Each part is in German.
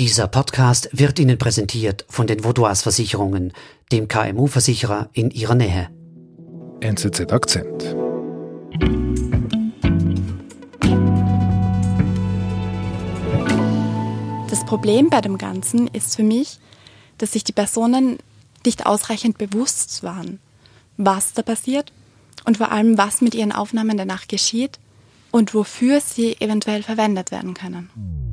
Dieser Podcast wird Ihnen präsentiert von den Vaudois Versicherungen, dem KMU-Versicherer in Ihrer Nähe. NZZ Akzent. Das Problem bei dem Ganzen ist für mich, dass sich die Personen nicht ausreichend bewusst waren, was da passiert und vor allem, was mit ihren Aufnahmen danach geschieht und wofür sie eventuell verwendet werden können.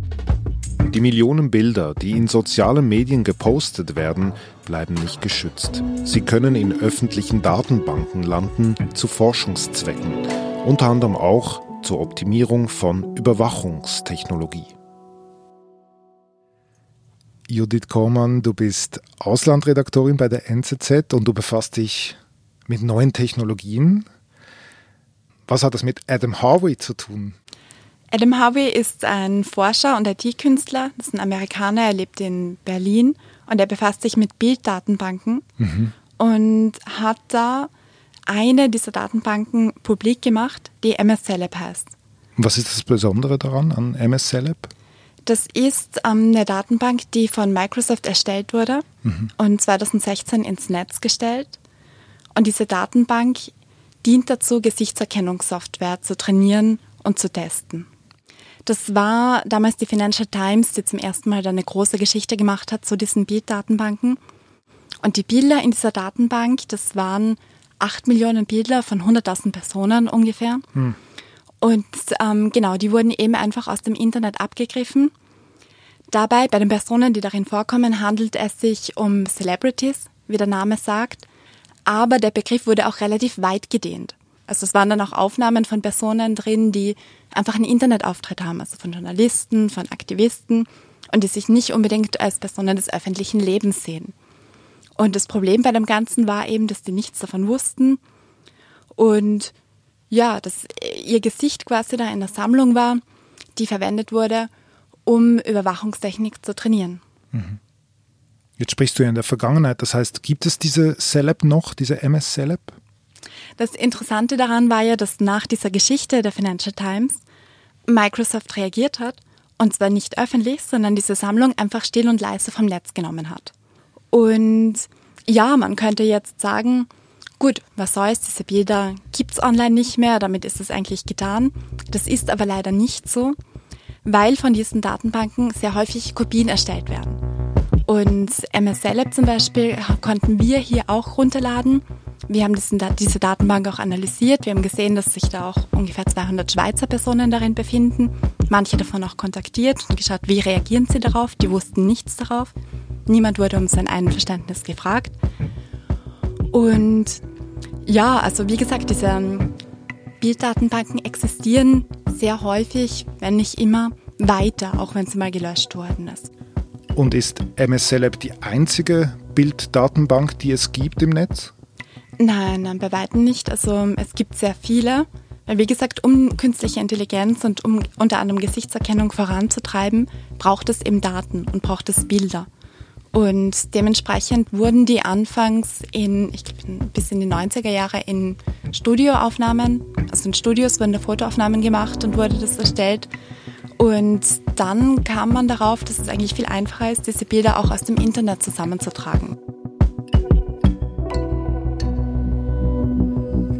Die Millionen Bilder, die in sozialen Medien gepostet werden, bleiben nicht geschützt. Sie können in öffentlichen Datenbanken landen zu Forschungszwecken, unter anderem auch zur Optimierung von Überwachungstechnologie. Judith Kormann, du bist Auslandredaktorin bei der NZZ und du befasst dich mit neuen Technologien. Was hat das mit Adam Harvey zu tun? Adam Harvey ist ein Forscher und IT-Künstler. Das ist ein Amerikaner, er lebt in Berlin und er befasst sich mit Bilddatenbanken mhm. und hat da eine dieser Datenbanken publik gemacht, die MS Celeb heißt. Was ist das Besondere daran an MS Celeb? Das ist ähm, eine Datenbank, die von Microsoft erstellt wurde mhm. und 2016 ins Netz gestellt. Und diese Datenbank dient dazu, Gesichtserkennungssoftware zu trainieren und zu testen. Das war damals die Financial Times, die zum ersten Mal eine große Geschichte gemacht hat zu diesen Bilddatenbanken. Und die Bilder in dieser Datenbank, das waren acht Millionen Bilder von 100.000 Personen ungefähr. Hm. Und ähm, genau, die wurden eben einfach aus dem Internet abgegriffen. Dabei, bei den Personen, die darin vorkommen, handelt es sich um Celebrities, wie der Name sagt. Aber der Begriff wurde auch relativ weit gedehnt. Also es waren dann auch Aufnahmen von Personen drin, die einfach einen Internetauftritt haben, also von Journalisten, von Aktivisten und die sich nicht unbedingt als Personen des öffentlichen Lebens sehen. Und das Problem bei dem Ganzen war eben, dass die nichts davon wussten und ja, dass ihr Gesicht quasi da in der Sammlung war, die verwendet wurde, um Überwachungstechnik zu trainieren. Mhm. Jetzt sprichst du ja in der Vergangenheit, das heißt, gibt es diese Celeb noch, diese MS Celeb? Das Interessante daran war ja, dass nach dieser Geschichte der Financial Times Microsoft reagiert hat und zwar nicht öffentlich, sondern diese Sammlung einfach still und leise vom Netz genommen hat. Und ja, man könnte jetzt sagen, Gut, was soll's, diese Bilder gibt's online nicht mehr, damit ist es eigentlich getan. Das ist aber leider nicht so, weil von diesen Datenbanken sehr häufig Kopien erstellt werden. Und MS Celeb zum Beispiel konnten wir hier auch runterladen. Wir haben diesen, diese Datenbank auch analysiert. Wir haben gesehen, dass sich da auch ungefähr 200 Schweizer Personen darin befinden. Manche davon auch kontaktiert und geschaut, wie reagieren sie darauf. Die wussten nichts darauf. Niemand wurde um sein Einverständnis gefragt. Und ja, also wie gesagt, diese ähm, Bilddatenbanken existieren sehr häufig, wenn nicht immer, weiter, auch wenn sie mal gelöscht worden ist. Und ist MS Celeb die einzige Bilddatenbank, die es gibt im Netz? Nein, nein, bei weitem nicht. Also es gibt sehr viele. Weil wie gesagt, um künstliche Intelligenz und um unter anderem Gesichtserkennung voranzutreiben, braucht es eben Daten und braucht es Bilder. Und dementsprechend wurden die anfangs in, ich glaube, bis in die 90er Jahre in Studioaufnahmen, also in Studios wurden da Fotoaufnahmen gemacht und wurde das erstellt. Und dann kam man darauf, dass es eigentlich viel einfacher ist, diese Bilder auch aus dem Internet zusammenzutragen.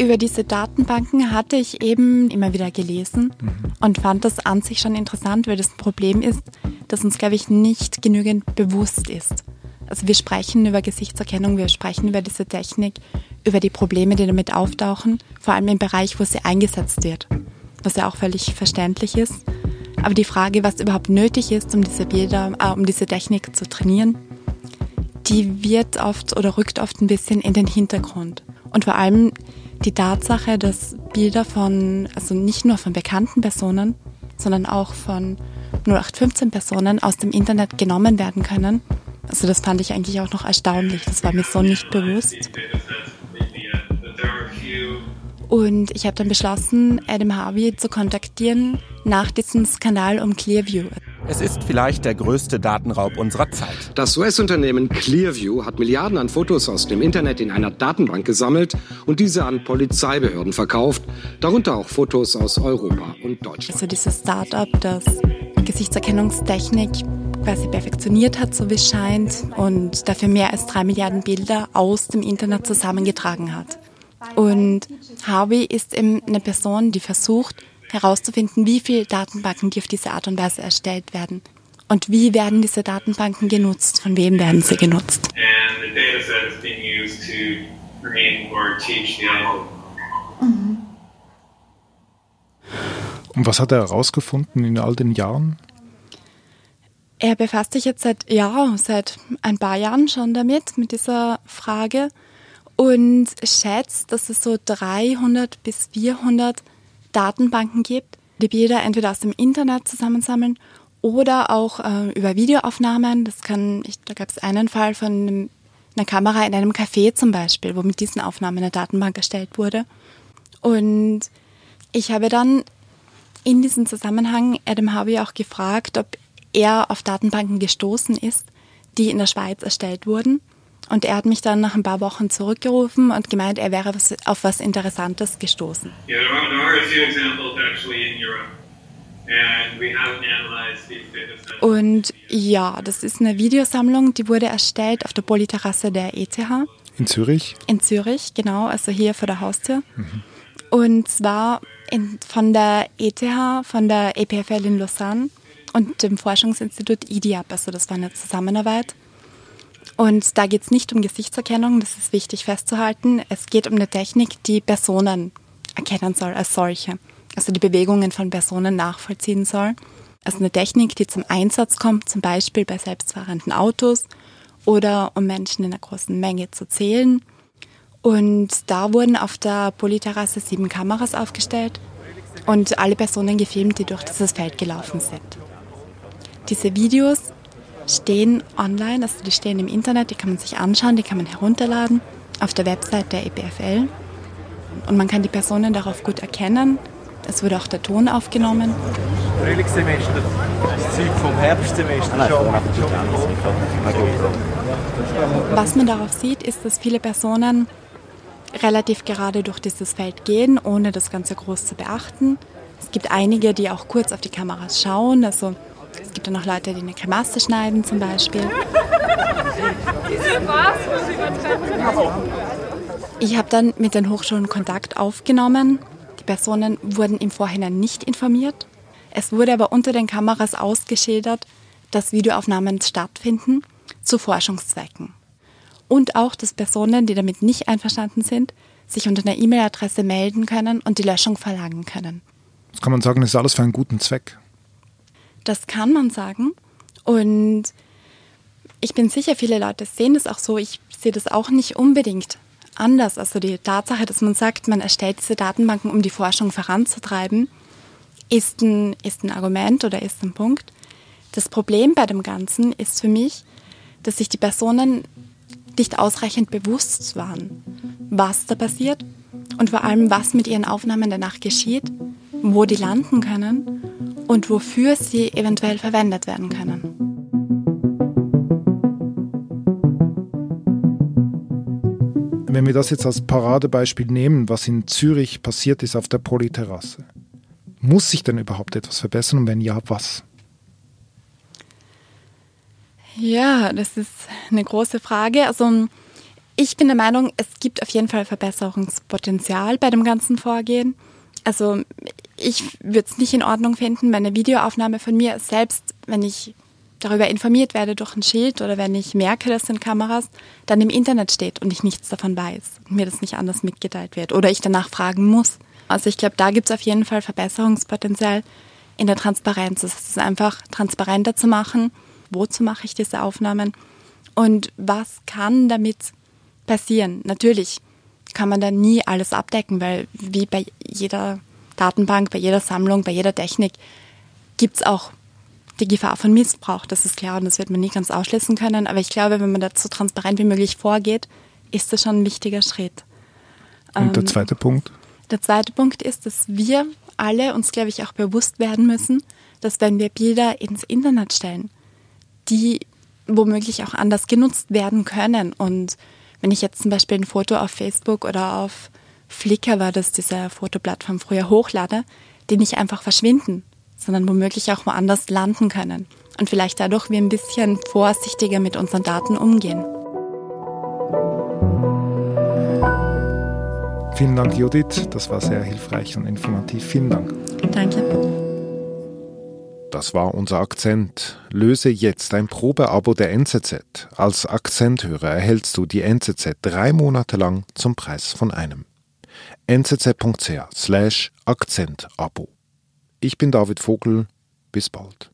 Über diese Datenbanken hatte ich eben immer wieder gelesen mhm. und fand das an sich schon interessant, weil das ein Problem ist, das uns, glaube ich, nicht genügend bewusst ist. Also wir sprechen über Gesichtserkennung, wir sprechen über diese Technik, über die Probleme, die damit auftauchen, vor allem im Bereich, wo sie eingesetzt wird, was ja auch völlig verständlich ist. Aber die Frage, was überhaupt nötig ist, um diese Bilder, äh, um diese Technik zu trainieren, die wird oft oder rückt oft ein bisschen in den Hintergrund. Und vor allem die Tatsache, dass Bilder von, also nicht nur von bekannten Personen, sondern auch von 0815 Personen aus dem Internet genommen werden können. Also das fand ich eigentlich auch noch erstaunlich. Das war mir so nicht bewusst. Und ich habe dann beschlossen, Adam Harvey zu kontaktieren nach diesem Skandal um Clearview. Es ist vielleicht der größte Datenraub unserer Zeit. Das US-Unternehmen Clearview hat Milliarden an Fotos aus dem Internet in einer Datenbank gesammelt und diese an Polizeibehörden verkauft, darunter auch Fotos aus Europa und Deutschland. Also dieses Startup, das Gesichtserkennungstechnik quasi perfektioniert hat, so wie es scheint, und dafür mehr als drei Milliarden Bilder aus dem Internet zusammengetragen hat. Und Harvey ist eben eine Person, die versucht herauszufinden, wie viele Datenbanken, die auf diese Art und Weise erstellt werden. Und wie werden diese Datenbanken genutzt? Von wem werden sie genutzt? Und was hat er herausgefunden in all den Jahren? Er befasst sich jetzt seit, ja, seit ein paar Jahren schon damit, mit dieser Frage und schätzt, dass es so 300 bis 400 Datenbanken gibt, die Bilder entweder aus dem Internet zusammensammeln oder auch äh, über Videoaufnahmen. Das kann, ich, da gab es einen Fall von einem, einer Kamera in einem Café zum Beispiel, wo mit diesen Aufnahmen eine Datenbank erstellt wurde. Und ich habe dann in diesem Zusammenhang Adam Harvey auch gefragt, ob er auf Datenbanken gestoßen ist, die in der Schweiz erstellt wurden und er hat mich dann nach ein paar Wochen zurückgerufen und gemeint, er wäre auf was Interessantes gestoßen. Und ja, das ist eine Videosammlung, die wurde erstellt auf der Polyterrasse der ETH. In Zürich? In Zürich, genau, also hier vor der Haustür. Mhm. Und zwar in, von der ETH, von der EPFL in Lausanne und dem Forschungsinstitut IDIAP, also das war eine Zusammenarbeit. Und da geht es nicht um Gesichtserkennung, das ist wichtig festzuhalten. Es geht um eine Technik, die Personen erkennen soll als solche. Also die Bewegungen von Personen nachvollziehen soll. Also eine Technik, die zum Einsatz kommt, zum Beispiel bei selbstfahrenden Autos oder um Menschen in einer großen Menge zu zählen. Und da wurden auf der Polyterrasse sieben Kameras aufgestellt und alle Personen gefilmt, die durch dieses Feld gelaufen sind. Diese Videos stehen online, also die stehen im Internet, die kann man sich anschauen, die kann man herunterladen auf der Website der EPFL. Und man kann die Personen darauf gut erkennen. Es wurde auch der Ton aufgenommen. Frühlingssemester, das Zeug vom Herbstsemester schon. Was man darauf sieht, ist, dass viele Personen relativ gerade durch dieses Feld gehen, ohne das Ganze groß zu beachten. Es gibt einige, die auch kurz auf die Kameras schauen, also es gibt dann noch Leute, die eine Kremaste schneiden zum Beispiel. Ich habe dann mit den Hochschulen Kontakt aufgenommen. Die Personen wurden im Vorhinein nicht informiert. Es wurde aber unter den Kameras ausgeschildert, dass Videoaufnahmen stattfinden zu Forschungszwecken. Und auch, dass Personen, die damit nicht einverstanden sind, sich unter einer E-Mail-Adresse melden können und die Löschung verlangen können. Das kann man sagen, das ist alles für einen guten Zweck. Das kann man sagen. Und ich bin sicher, viele Leute sehen das auch so. Ich sehe das auch nicht unbedingt anders. Also die Tatsache, dass man sagt, man erstellt diese Datenbanken, um die Forschung voranzutreiben, ist ein, ist ein Argument oder ist ein Punkt. Das Problem bei dem Ganzen ist für mich, dass sich die Personen nicht ausreichend bewusst waren, was da passiert und vor allem, was mit ihren Aufnahmen danach geschieht, wo die landen können und wofür sie eventuell verwendet werden können. Wenn wir das jetzt als Paradebeispiel nehmen, was in Zürich passiert ist auf der Polyterrasse, muss sich denn überhaupt etwas verbessern und wenn ja, was? Ja, das ist eine große Frage. Also ich bin der Meinung, es gibt auf jeden Fall Verbesserungspotenzial bei dem ganzen Vorgehen. Also ich würde es nicht in Ordnung finden, wenn eine Videoaufnahme von mir, selbst wenn ich darüber informiert werde durch ein Schild oder wenn ich merke, das sind Kameras, dann im Internet steht und ich nichts davon weiß und mir das nicht anders mitgeteilt wird oder ich danach fragen muss. Also ich glaube, da gibt es auf jeden Fall Verbesserungspotenzial in der Transparenz. Es ist einfach transparenter zu machen, wozu mache ich diese Aufnahmen und was kann damit passieren. Natürlich kann man da nie alles abdecken, weil wie bei jeder Datenbank, bei jeder Sammlung, bei jeder Technik gibt es auch die Gefahr von Missbrauch, das ist klar und das wird man nie ganz ausschließen können. Aber ich glaube, wenn man da so transparent wie möglich vorgeht, ist das schon ein wichtiger Schritt. Und der ähm, zweite Punkt? Der zweite Punkt ist, dass wir alle uns, glaube ich, auch bewusst werden müssen, dass wenn wir Bilder ins Internet stellen, die womöglich auch anders genutzt werden können. Und wenn ich jetzt zum Beispiel ein Foto auf Facebook oder auf Flickr war das diese Fotoplattform früher hochlade, die nicht einfach verschwinden, sondern womöglich auch woanders landen können. Und vielleicht dadurch wir ein bisschen vorsichtiger mit unseren Daten umgehen. Vielen Dank, Judith. Das war sehr hilfreich und informativ. Vielen Dank. Danke. Das war unser Akzent. Löse jetzt ein Probeabo der NZZ. Als Akzenthörer erhältst du die NZZ drei Monate lang zum Preis von einem. nzz.ch slash Akzentabo. Ich bin David Vogel. Bis bald.